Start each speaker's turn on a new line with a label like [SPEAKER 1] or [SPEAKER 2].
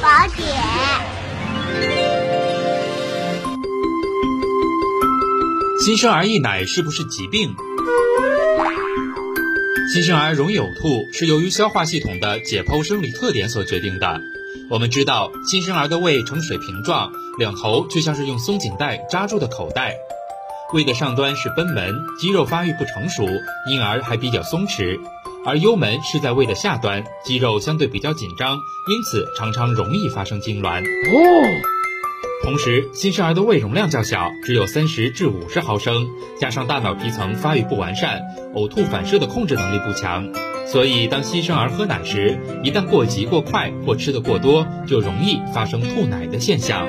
[SPEAKER 1] 宝典。
[SPEAKER 2] 新生儿溢奶是不是疾病？新生儿容易呕吐，是由于消化系统的解剖生理特点所决定的。我们知道，新生儿的胃呈水平状，两头就像是用松紧带扎住的口袋。胃的上端是贲门，肌肉发育不成熟，因而还比较松弛；而幽门是在胃的下端，肌肉相对比较紧张，因此常常容易发生痉挛。哦。同时，新生儿的胃容量较小，只有三十至五十毫升，加上大脑皮层发育不完善，呕吐反射的控制能力不强，所以当新生儿喝奶时，一旦过急过快或吃得过多，就容易发生吐奶的现象。